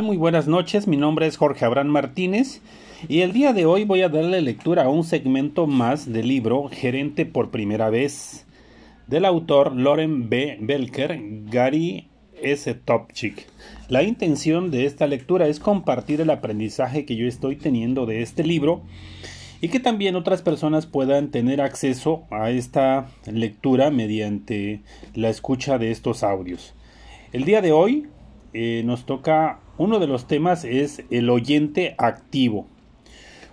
Muy buenas noches, mi nombre es Jorge Abraham Martínez y el día de hoy voy a darle lectura a un segmento más del libro Gerente por primera vez del autor Loren B. Belker, Gary S. Topchik. La intención de esta lectura es compartir el aprendizaje que yo estoy teniendo de este libro y que también otras personas puedan tener acceso a esta lectura mediante la escucha de estos audios. El día de hoy eh, nos toca uno de los temas es el oyente activo.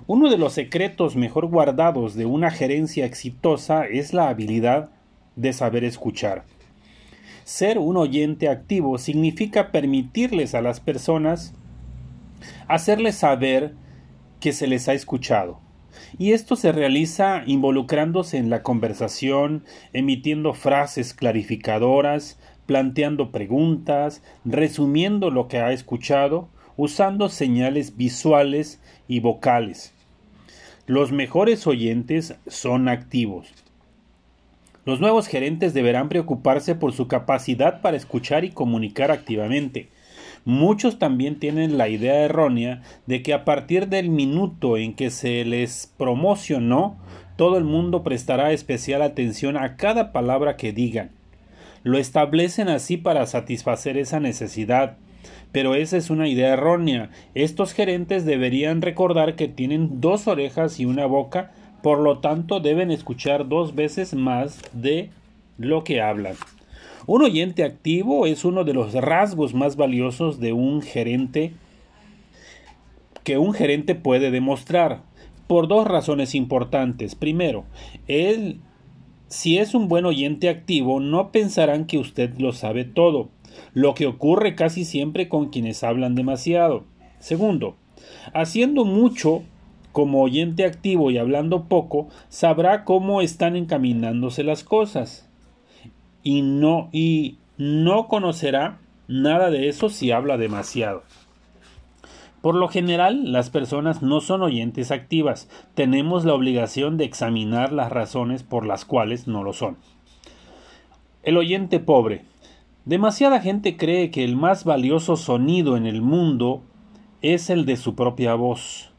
Uno de los secretos mejor guardados de una gerencia exitosa es la habilidad de saber escuchar. Ser un oyente activo significa permitirles a las personas hacerles saber que se les ha escuchado. Y esto se realiza involucrándose en la conversación, emitiendo frases clarificadoras, planteando preguntas, resumiendo lo que ha escuchado, usando señales visuales y vocales. Los mejores oyentes son activos. Los nuevos gerentes deberán preocuparse por su capacidad para escuchar y comunicar activamente. Muchos también tienen la idea errónea de que a partir del minuto en que se les promocionó, todo el mundo prestará especial atención a cada palabra que digan. Lo establecen así para satisfacer esa necesidad. Pero esa es una idea errónea. Estos gerentes deberían recordar que tienen dos orejas y una boca, por lo tanto deben escuchar dos veces más de lo que hablan. Un oyente activo es uno de los rasgos más valiosos de un gerente que un gerente puede demostrar por dos razones importantes. Primero, él si es un buen oyente activo, no pensarán que usted lo sabe todo, lo que ocurre casi siempre con quienes hablan demasiado. Segundo, haciendo mucho como oyente activo y hablando poco, sabrá cómo están encaminándose las cosas. Y no y no conocerá nada de eso si habla demasiado. Por lo general, las personas no son oyentes activas. Tenemos la obligación de examinar las razones por las cuales no lo son. El oyente pobre. Demasiada gente cree que el más valioso sonido en el mundo es el de su propia voz.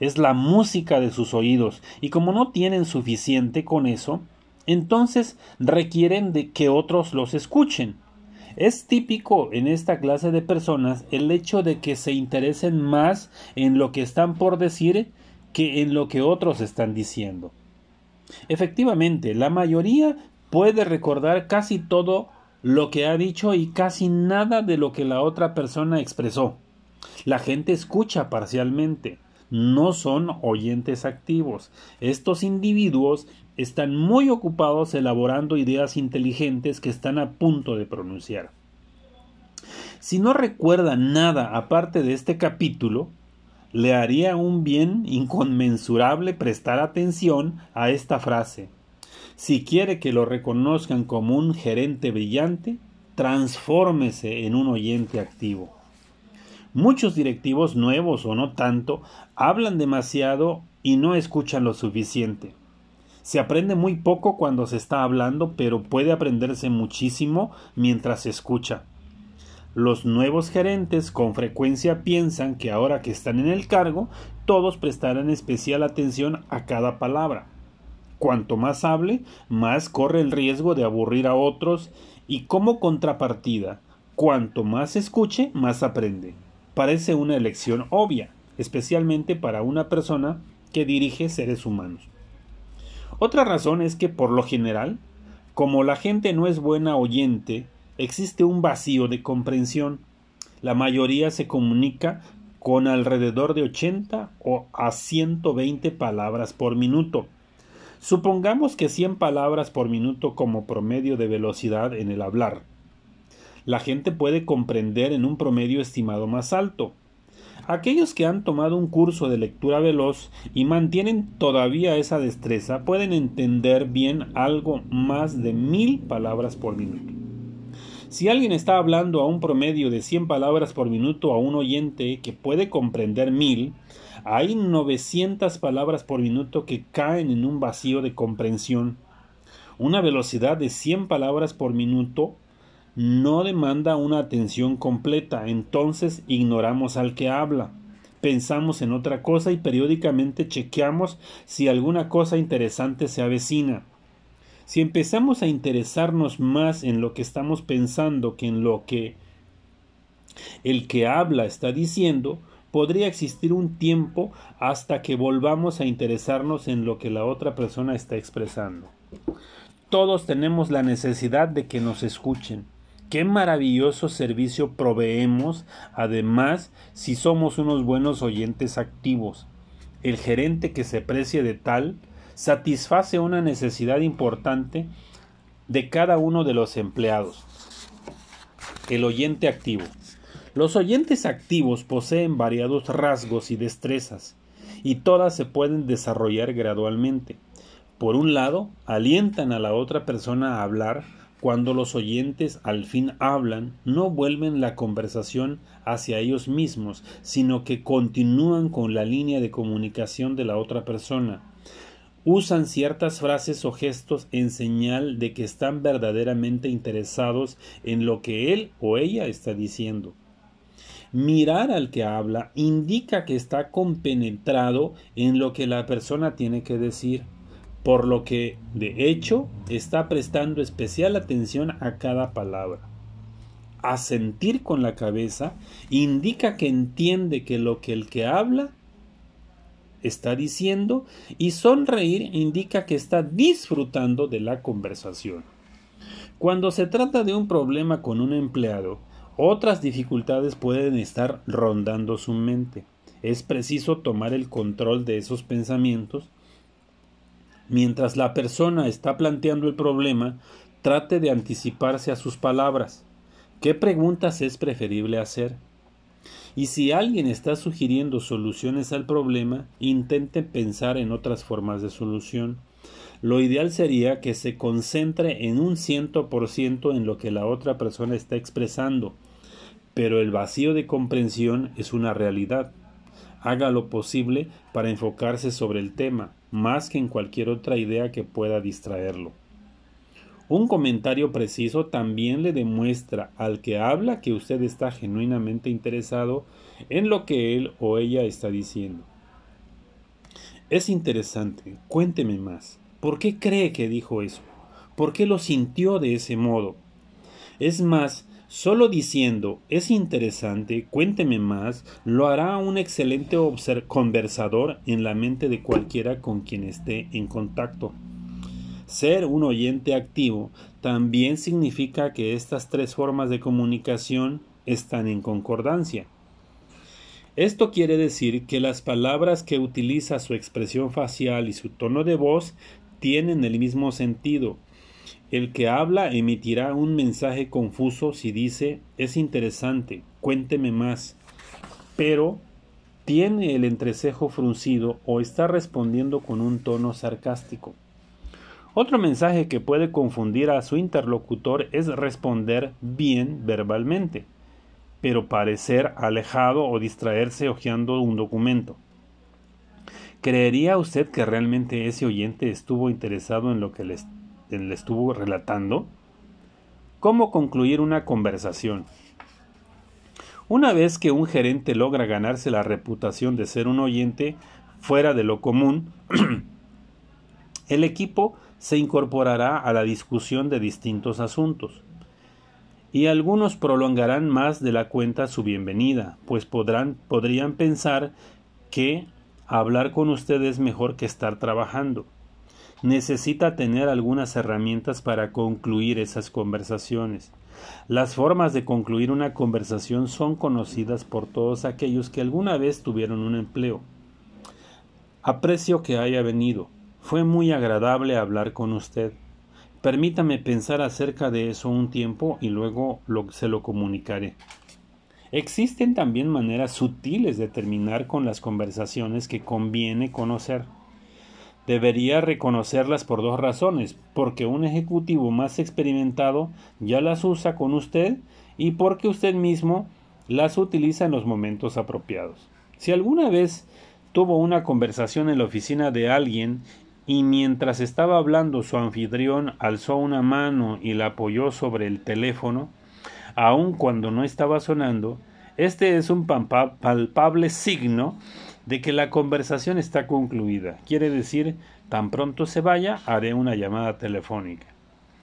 Es la música de sus oídos, y como no tienen suficiente con eso, entonces requieren de que otros los escuchen. Es típico en esta clase de personas el hecho de que se interesen más en lo que están por decir que en lo que otros están diciendo. Efectivamente, la mayoría puede recordar casi todo lo que ha dicho y casi nada de lo que la otra persona expresó. La gente escucha parcialmente, no son oyentes activos. Estos individuos están muy ocupados elaborando ideas inteligentes que están a punto de pronunciar. Si no recuerda nada aparte de este capítulo, le haría un bien inconmensurable prestar atención a esta frase. Si quiere que lo reconozcan como un gerente brillante, transfórmese en un oyente activo. Muchos directivos nuevos o no tanto hablan demasiado y no escuchan lo suficiente. Se aprende muy poco cuando se está hablando, pero puede aprenderse muchísimo mientras se escucha. Los nuevos gerentes con frecuencia piensan que ahora que están en el cargo, todos prestarán especial atención a cada palabra. Cuanto más hable, más corre el riesgo de aburrir a otros y como contrapartida, cuanto más escuche, más aprende. Parece una elección obvia, especialmente para una persona que dirige seres humanos. Otra razón es que por lo general, como la gente no es buena oyente, existe un vacío de comprensión. La mayoría se comunica con alrededor de 80 o a 120 palabras por minuto. Supongamos que 100 palabras por minuto como promedio de velocidad en el hablar. La gente puede comprender en un promedio estimado más alto, Aquellos que han tomado un curso de lectura veloz y mantienen todavía esa destreza pueden entender bien algo más de mil palabras por minuto. Si alguien está hablando a un promedio de 100 palabras por minuto a un oyente que puede comprender mil, hay 900 palabras por minuto que caen en un vacío de comprensión. Una velocidad de 100 palabras por minuto no demanda una atención completa, entonces ignoramos al que habla. Pensamos en otra cosa y periódicamente chequeamos si alguna cosa interesante se avecina. Si empezamos a interesarnos más en lo que estamos pensando que en lo que el que habla está diciendo, podría existir un tiempo hasta que volvamos a interesarnos en lo que la otra persona está expresando. Todos tenemos la necesidad de que nos escuchen. Qué maravilloso servicio proveemos, además, si somos unos buenos oyentes activos. El gerente que se precie de tal satisface una necesidad importante de cada uno de los empleados. El oyente activo. Los oyentes activos poseen variados rasgos y destrezas, y todas se pueden desarrollar gradualmente. Por un lado, alientan a la otra persona a hablar, cuando los oyentes al fin hablan, no vuelven la conversación hacia ellos mismos, sino que continúan con la línea de comunicación de la otra persona. Usan ciertas frases o gestos en señal de que están verdaderamente interesados en lo que él o ella está diciendo. Mirar al que habla indica que está compenetrado en lo que la persona tiene que decir por lo que, de hecho, está prestando especial atención a cada palabra. Asentir con la cabeza indica que entiende que lo que el que habla está diciendo y sonreír indica que está disfrutando de la conversación. Cuando se trata de un problema con un empleado, otras dificultades pueden estar rondando su mente. Es preciso tomar el control de esos pensamientos Mientras la persona está planteando el problema, trate de anticiparse a sus palabras. ¿Qué preguntas es preferible hacer? Y si alguien está sugiriendo soluciones al problema, intente pensar en otras formas de solución. Lo ideal sería que se concentre en un ciento por ciento en lo que la otra persona está expresando, pero el vacío de comprensión es una realidad. Haga lo posible para enfocarse sobre el tema, más que en cualquier otra idea que pueda distraerlo. Un comentario preciso también le demuestra al que habla que usted está genuinamente interesado en lo que él o ella está diciendo. Es interesante, cuénteme más. ¿Por qué cree que dijo eso? ¿Por qué lo sintió de ese modo? Es más, Solo diciendo es interesante, cuénteme más, lo hará un excelente conversador en la mente de cualquiera con quien esté en contacto. Ser un oyente activo también significa que estas tres formas de comunicación están en concordancia. Esto quiere decir que las palabras que utiliza su expresión facial y su tono de voz tienen el mismo sentido, el que habla emitirá un mensaje confuso si dice es interesante, cuénteme más, pero tiene el entrecejo fruncido o está respondiendo con un tono sarcástico. Otro mensaje que puede confundir a su interlocutor es responder bien verbalmente, pero parecer alejado o distraerse hojeando un documento. ¿Creería usted que realmente ese oyente estuvo interesado en lo que le le estuvo relatando cómo concluir una conversación. Una vez que un gerente logra ganarse la reputación de ser un oyente fuera de lo común, el equipo se incorporará a la discusión de distintos asuntos. Y algunos prolongarán más de la cuenta su bienvenida, pues podrán, podrían pensar que hablar con usted es mejor que estar trabajando necesita tener algunas herramientas para concluir esas conversaciones. Las formas de concluir una conversación son conocidas por todos aquellos que alguna vez tuvieron un empleo. Aprecio que haya venido. Fue muy agradable hablar con usted. Permítame pensar acerca de eso un tiempo y luego se lo comunicaré. Existen también maneras sutiles de terminar con las conversaciones que conviene conocer debería reconocerlas por dos razones, porque un ejecutivo más experimentado ya las usa con usted y porque usted mismo las utiliza en los momentos apropiados. Si alguna vez tuvo una conversación en la oficina de alguien y mientras estaba hablando su anfitrión alzó una mano y la apoyó sobre el teléfono, aun cuando no estaba sonando, este es un palpable signo de que la conversación está concluida. Quiere decir, tan pronto se vaya, haré una llamada telefónica.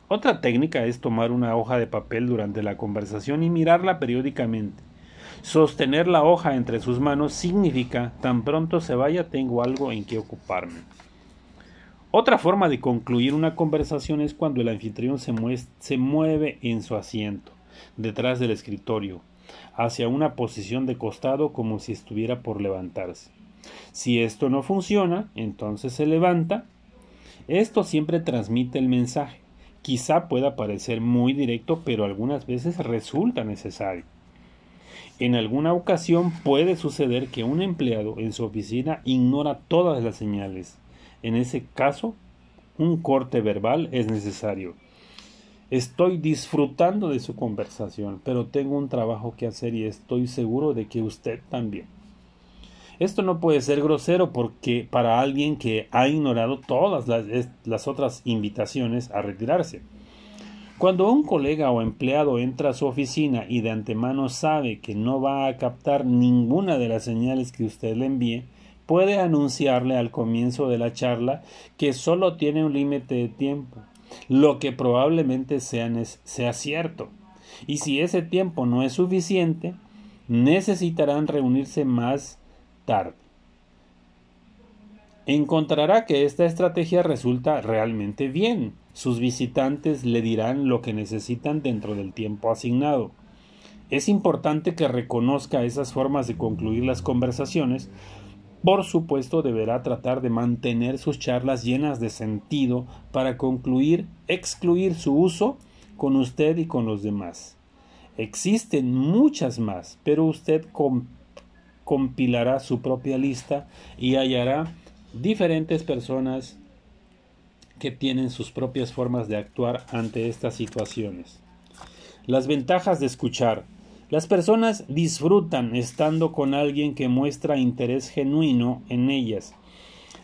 Otra técnica es tomar una hoja de papel durante la conversación y mirarla periódicamente. Sostener la hoja entre sus manos significa tan pronto se vaya tengo algo en que ocuparme. Otra forma de concluir una conversación es cuando el anfitrión se, se mueve en su asiento, detrás del escritorio, hacia una posición de costado como si estuviera por levantarse. Si esto no funciona, entonces se levanta. Esto siempre transmite el mensaje. Quizá pueda parecer muy directo, pero algunas veces resulta necesario. En alguna ocasión puede suceder que un empleado en su oficina ignora todas las señales. En ese caso, un corte verbal es necesario. Estoy disfrutando de su conversación, pero tengo un trabajo que hacer y estoy seguro de que usted también. Esto no puede ser grosero porque para alguien que ha ignorado todas las, otras invitaciones a retirarse. Cuando un colega o empleado entra a su oficina y de antemano sabe que no va a captar ninguna de las señales que usted le envíe, puede anunciarle al comienzo de la charla que solo tiene un límite de tiempo, lo que probablemente sea, sea cierto. Y si ese tiempo no es suficiente, necesitarán reunirse más tarde. Encontrará que esta estrategia resulta realmente bien. Sus visitantes le dirán lo que necesitan dentro del tiempo asignado. Es importante que reconozca esas formas de concluir las conversaciones. Por supuesto, deberá tratar de mantener sus charlas llenas de sentido para concluir, excluir su uso con usted y con los demás. Existen muchas más, pero usted compilará su propia lista y hallará diferentes personas que tienen sus propias formas de actuar ante estas situaciones. Las ventajas de escuchar. Las personas disfrutan estando con alguien que muestra interés genuino en ellas.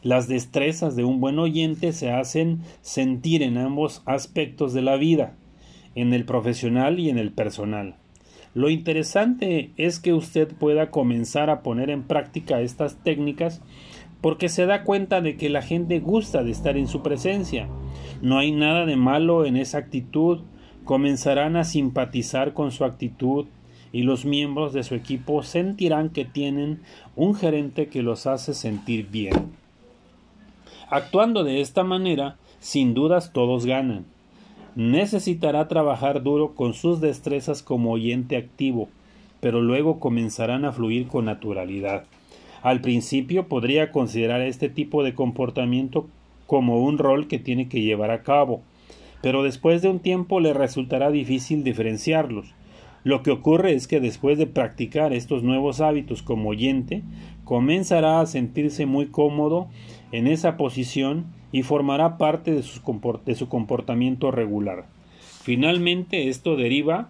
Las destrezas de un buen oyente se hacen sentir en ambos aspectos de la vida, en el profesional y en el personal. Lo interesante es que usted pueda comenzar a poner en práctica estas técnicas porque se da cuenta de que la gente gusta de estar en su presencia. No hay nada de malo en esa actitud. Comenzarán a simpatizar con su actitud y los miembros de su equipo sentirán que tienen un gerente que los hace sentir bien. Actuando de esta manera, sin dudas todos ganan necesitará trabajar duro con sus destrezas como oyente activo, pero luego comenzarán a fluir con naturalidad. Al principio podría considerar este tipo de comportamiento como un rol que tiene que llevar a cabo, pero después de un tiempo le resultará difícil diferenciarlos. Lo que ocurre es que después de practicar estos nuevos hábitos como oyente, comenzará a sentirse muy cómodo en esa posición y formará parte de, su comportamiento regular. Finalmente, esto deriva,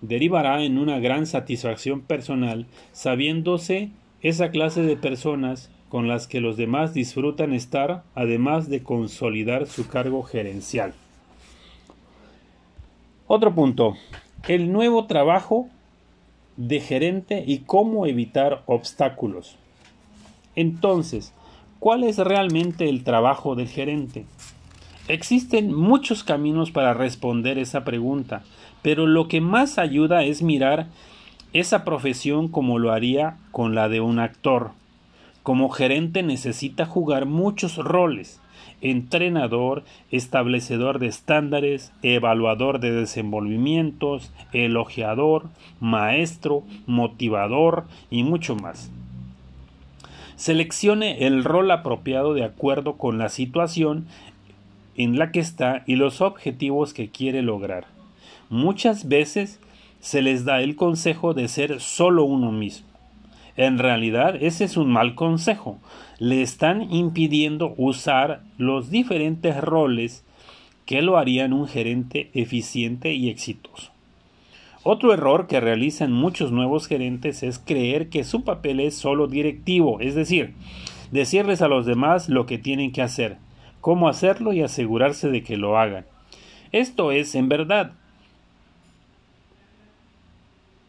derivará en una gran satisfacción personal, sabiéndose esa clase de personas con las que los demás disfrutan estar, además de consolidar su cargo gerencial. Otro punto, el nuevo trabajo de gerente y cómo evitar obstáculos. Entonces, ¿Cuál es realmente el trabajo del gerente? Existen muchos caminos para responder esa pregunta, pero lo que más ayuda es mirar esa profesión como lo haría con la de un actor. Como gerente necesita jugar muchos roles entrenador, establecedor de estándares, evaluador de desenvolvimientos, elogiador, maestro, motivador y mucho más. Seleccione el rol apropiado de acuerdo con la situación en la que está y los objetivos que quiere lograr. Muchas veces se les da el consejo de ser solo uno mismo. En realidad ese es un mal consejo. Le están impidiendo usar los diferentes roles que lo harían un gerente eficiente y exitoso. Otro error que realizan muchos nuevos gerentes es creer que su papel es solo directivo, es decir, decirles a los demás lo que tienen que hacer, cómo hacerlo y asegurarse de que lo hagan. Esto es, en verdad,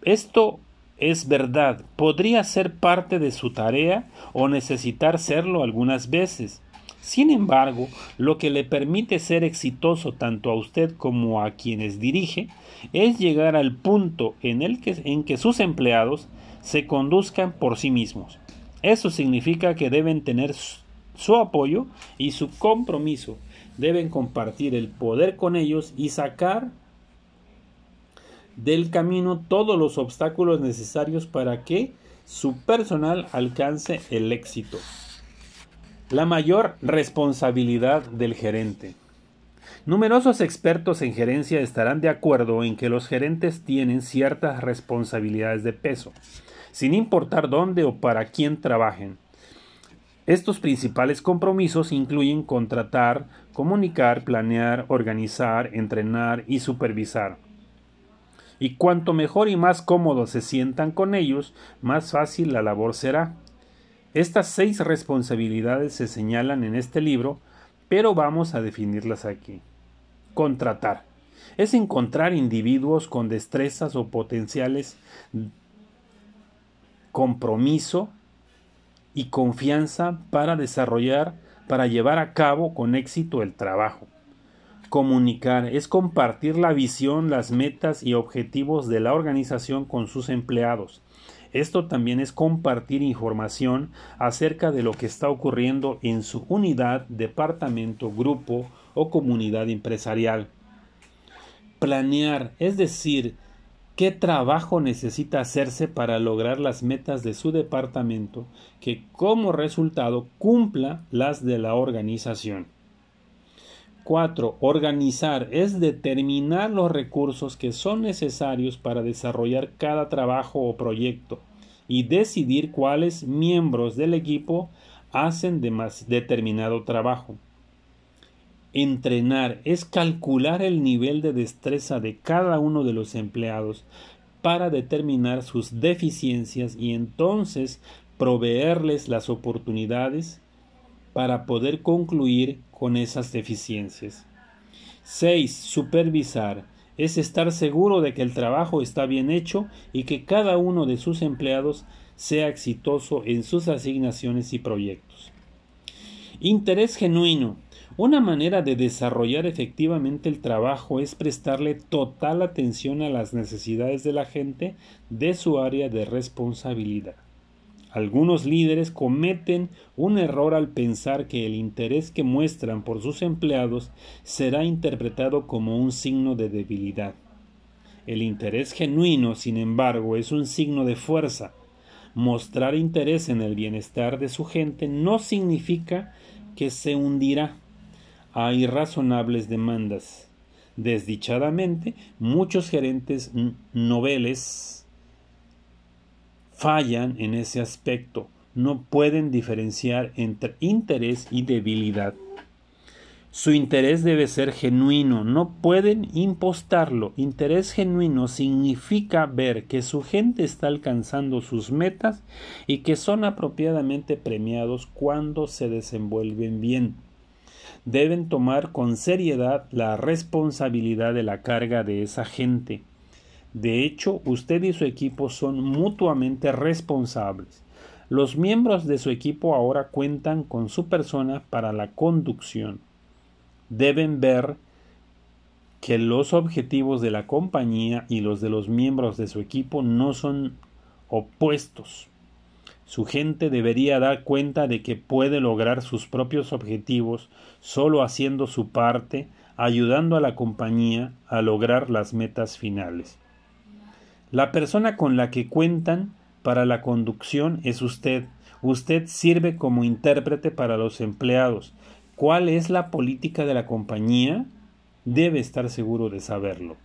Esto es verdad, podría ser parte de su tarea o necesitar serlo algunas veces. Sin embargo, lo que le permite ser exitoso tanto a usted como a quienes dirige es llegar al punto en, el que, sus empleados se conduzcan por sí mismos. Eso significa que deben tener su apoyo y su compromiso. Deben compartir el poder con ellos y sacar del camino todos los obstáculos necesarios para que su personal alcance el éxito. La mayor responsabilidad del gerente. Numerosos expertos en gerencia estarán de acuerdo en que los gerentes tienen ciertas responsabilidades de peso, sin importar dónde o para quién trabajen. Estos principales compromisos incluyen contratar, comunicar, planear, organizar, entrenar y supervisar y cuanto mejor y más cómodos se sientan con ellos, más fácil la labor será. Estas seis responsabilidades se señalan en este libro, pero vamos a definirlas aquí. Contratar. Es encontrar individuos con destrezas o potenciales compromiso y confianza para desarrollar, para llevar a cabo con éxito el trabajo. Comunicar es compartir la visión, las metas y objetivos de la organización con sus empleados. Esto también es compartir información acerca de lo que está ocurriendo en su unidad, departamento, grupo o comunidad empresarial. Planear, es decir, qué trabajo necesita hacerse para lograr las metas de su departamento que como resultado cumpla las de la organización. 4. Organizar es determinar los recursos que son necesarios para desarrollar cada trabajo o proyecto y decidir cuáles miembros del equipo hacen determinado trabajo. Entrenar es calcular el nivel de destreza de cada uno de los empleados para determinar sus deficiencias y entonces proveerles las oportunidades para poder concluir con esas deficiencias. 6. Supervisar es estar seguro de que el trabajo está bien hecho y que cada uno de sus empleados sea exitoso en sus asignaciones y proyectos. Interés genuino. Una manera de desarrollar efectivamente el trabajo es prestarle total atención a las necesidades de la gente de su área de responsabilidad. Algunos líderes cometen un error al pensar que el interés que muestran por sus empleados será interpretado como un signo de debilidad. El interés genuino, sin embargo, es un signo de fuerza. Mostrar interés en el bienestar de su gente no significa que se hundirá a irrazonables demandas. Desdichadamente, muchos gerentes noveles fallan en ese aspecto, no pueden diferenciar entre interés y debilidad. Su interés debe ser genuino, no pueden impostarlo. Interés genuino significa ver que su gente está alcanzando sus metas y que son apropiadamente premiados cuando se desenvuelven bien. Deben tomar con seriedad la responsabilidad de la carga de esa gente de hecho, usted y su equipo son mutuamente responsables. Los miembros de su equipo ahora cuentan con su persona para la conducción. Deben ver que los objetivos de la compañía y los de los miembros de su equipo no son opuestos. Su gente debería dar cuenta de que puede lograr sus propios objetivos solo haciendo su parte, ayudando a la compañía a lograr las metas finales. La persona con la que cuentan para la conducción es usted. Usted sirve como intérprete para los empleados. ¿Cuál es la política de la compañía? Debe estar seguro de saberlo.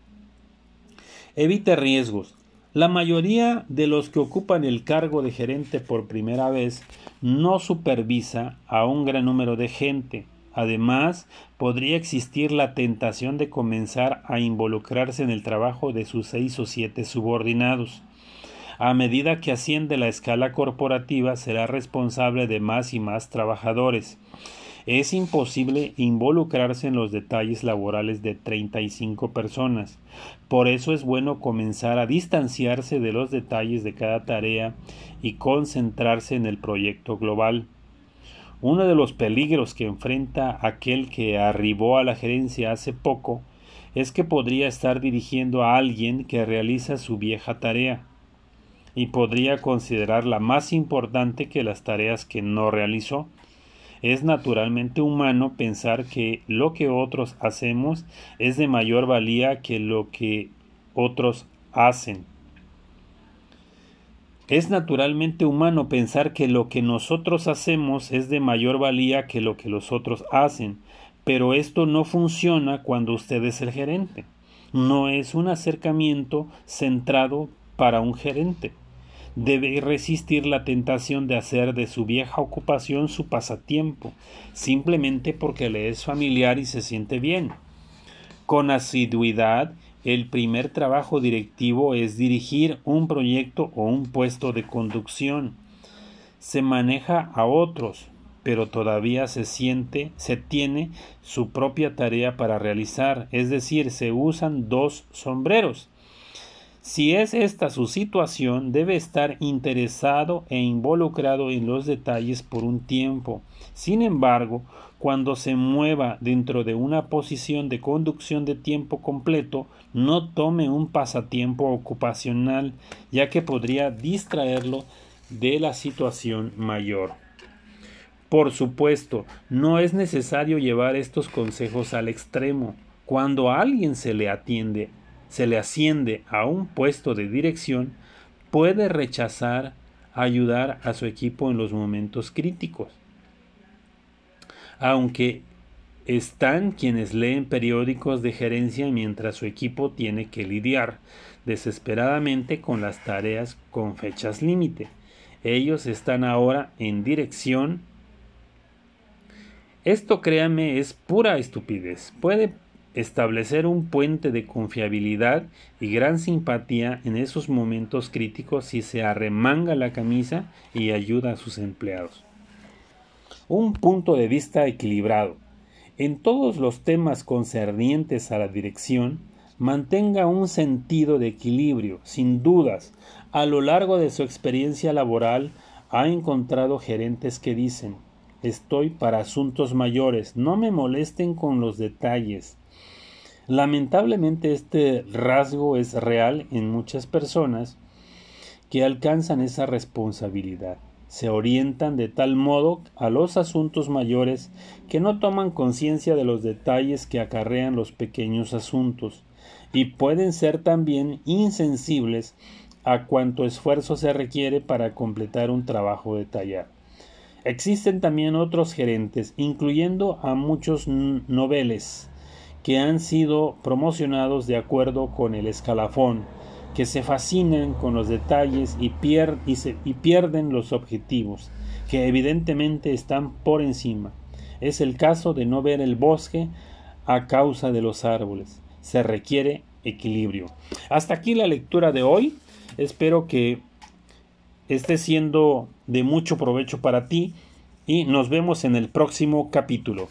Evite riesgos. La mayoría de los que ocupan el cargo de gerente por primera vez no supervisa a un gran número de gente. Además, podría existir la tentación de comenzar a involucrarse en el trabajo de sus seis o siete subordinados. A medida que asciende la escala corporativa, será responsable de más y más trabajadores. Es imposible involucrarse en los detalles laborales de 35 personas. Por eso es bueno comenzar a distanciarse de los detalles de cada tarea y concentrarse en el proyecto global. Uno de los peligros que enfrenta aquel que arribó a la gerencia hace poco es que podría estar dirigiendo a alguien que realiza su vieja tarea y podría considerarla más importante que las tareas que no realizó. Es naturalmente humano pensar que lo que otros hacemos es de mayor valía que lo que otros hacen. Es naturalmente humano pensar que lo que nosotros hacemos es de mayor valía que lo que los otros hacen, pero esto no funciona cuando usted es el gerente. No es un acercamiento centrado para un gerente. Debe resistir la tentación de hacer de su vieja ocupación su pasatiempo, simplemente porque le es familiar y se siente bien. Con asiduidad el primer trabajo directivo es dirigir un proyecto o un puesto de conducción. Se maneja a otros, pero todavía se siente, se tiene su propia tarea para realizar, es decir, se usan dos sombreros. Si es esta su situación, debe estar interesado e involucrado en los detalles por un tiempo. Sin embargo, cuando se mueva dentro de una posición de conducción de tiempo completo, no tome un pasatiempo ocupacional, ya que podría distraerlo de la situación mayor. Por supuesto, no es necesario llevar estos consejos al extremo. Cuando a alguien se le atiende se le asciende a un puesto de dirección, puede rechazar ayudar a su equipo en los momentos críticos. Aunque están quienes leen periódicos de gerencia mientras su equipo tiene que lidiar desesperadamente con las tareas con fechas límite. Ellos están ahora en dirección. Esto créame es pura estupidez. Puede establecer un puente de confiabilidad y gran simpatía en esos momentos críticos si se arremanga la camisa y ayuda a sus empleados. Un punto de vista equilibrado. En todos los temas concernientes a la dirección, mantenga un sentido de equilibrio, sin dudas. A lo largo de su experiencia laboral ha encontrado gerentes que dicen Estoy para asuntos mayores, no me molesten con los detalles, Lamentablemente este rasgo es real en muchas personas que alcanzan esa responsabilidad. Se orientan de tal modo a los asuntos mayores que no toman conciencia de los detalles que acarrean los pequeños asuntos y pueden ser también insensibles a cuanto esfuerzo se requiere para completar un trabajo detallado. Existen también otros gerentes, incluyendo a muchos noveles, que han sido promocionados de acuerdo con el escalafón, que se fascinan con los detalles y, pierden los objetivos, que evidentemente están por encima. Es el caso de no ver el bosque a causa de los árboles. Se requiere equilibrio. Hasta aquí la lectura de hoy. Espero que esté siendo de mucho provecho para ti y nos vemos en el próximo capítulo.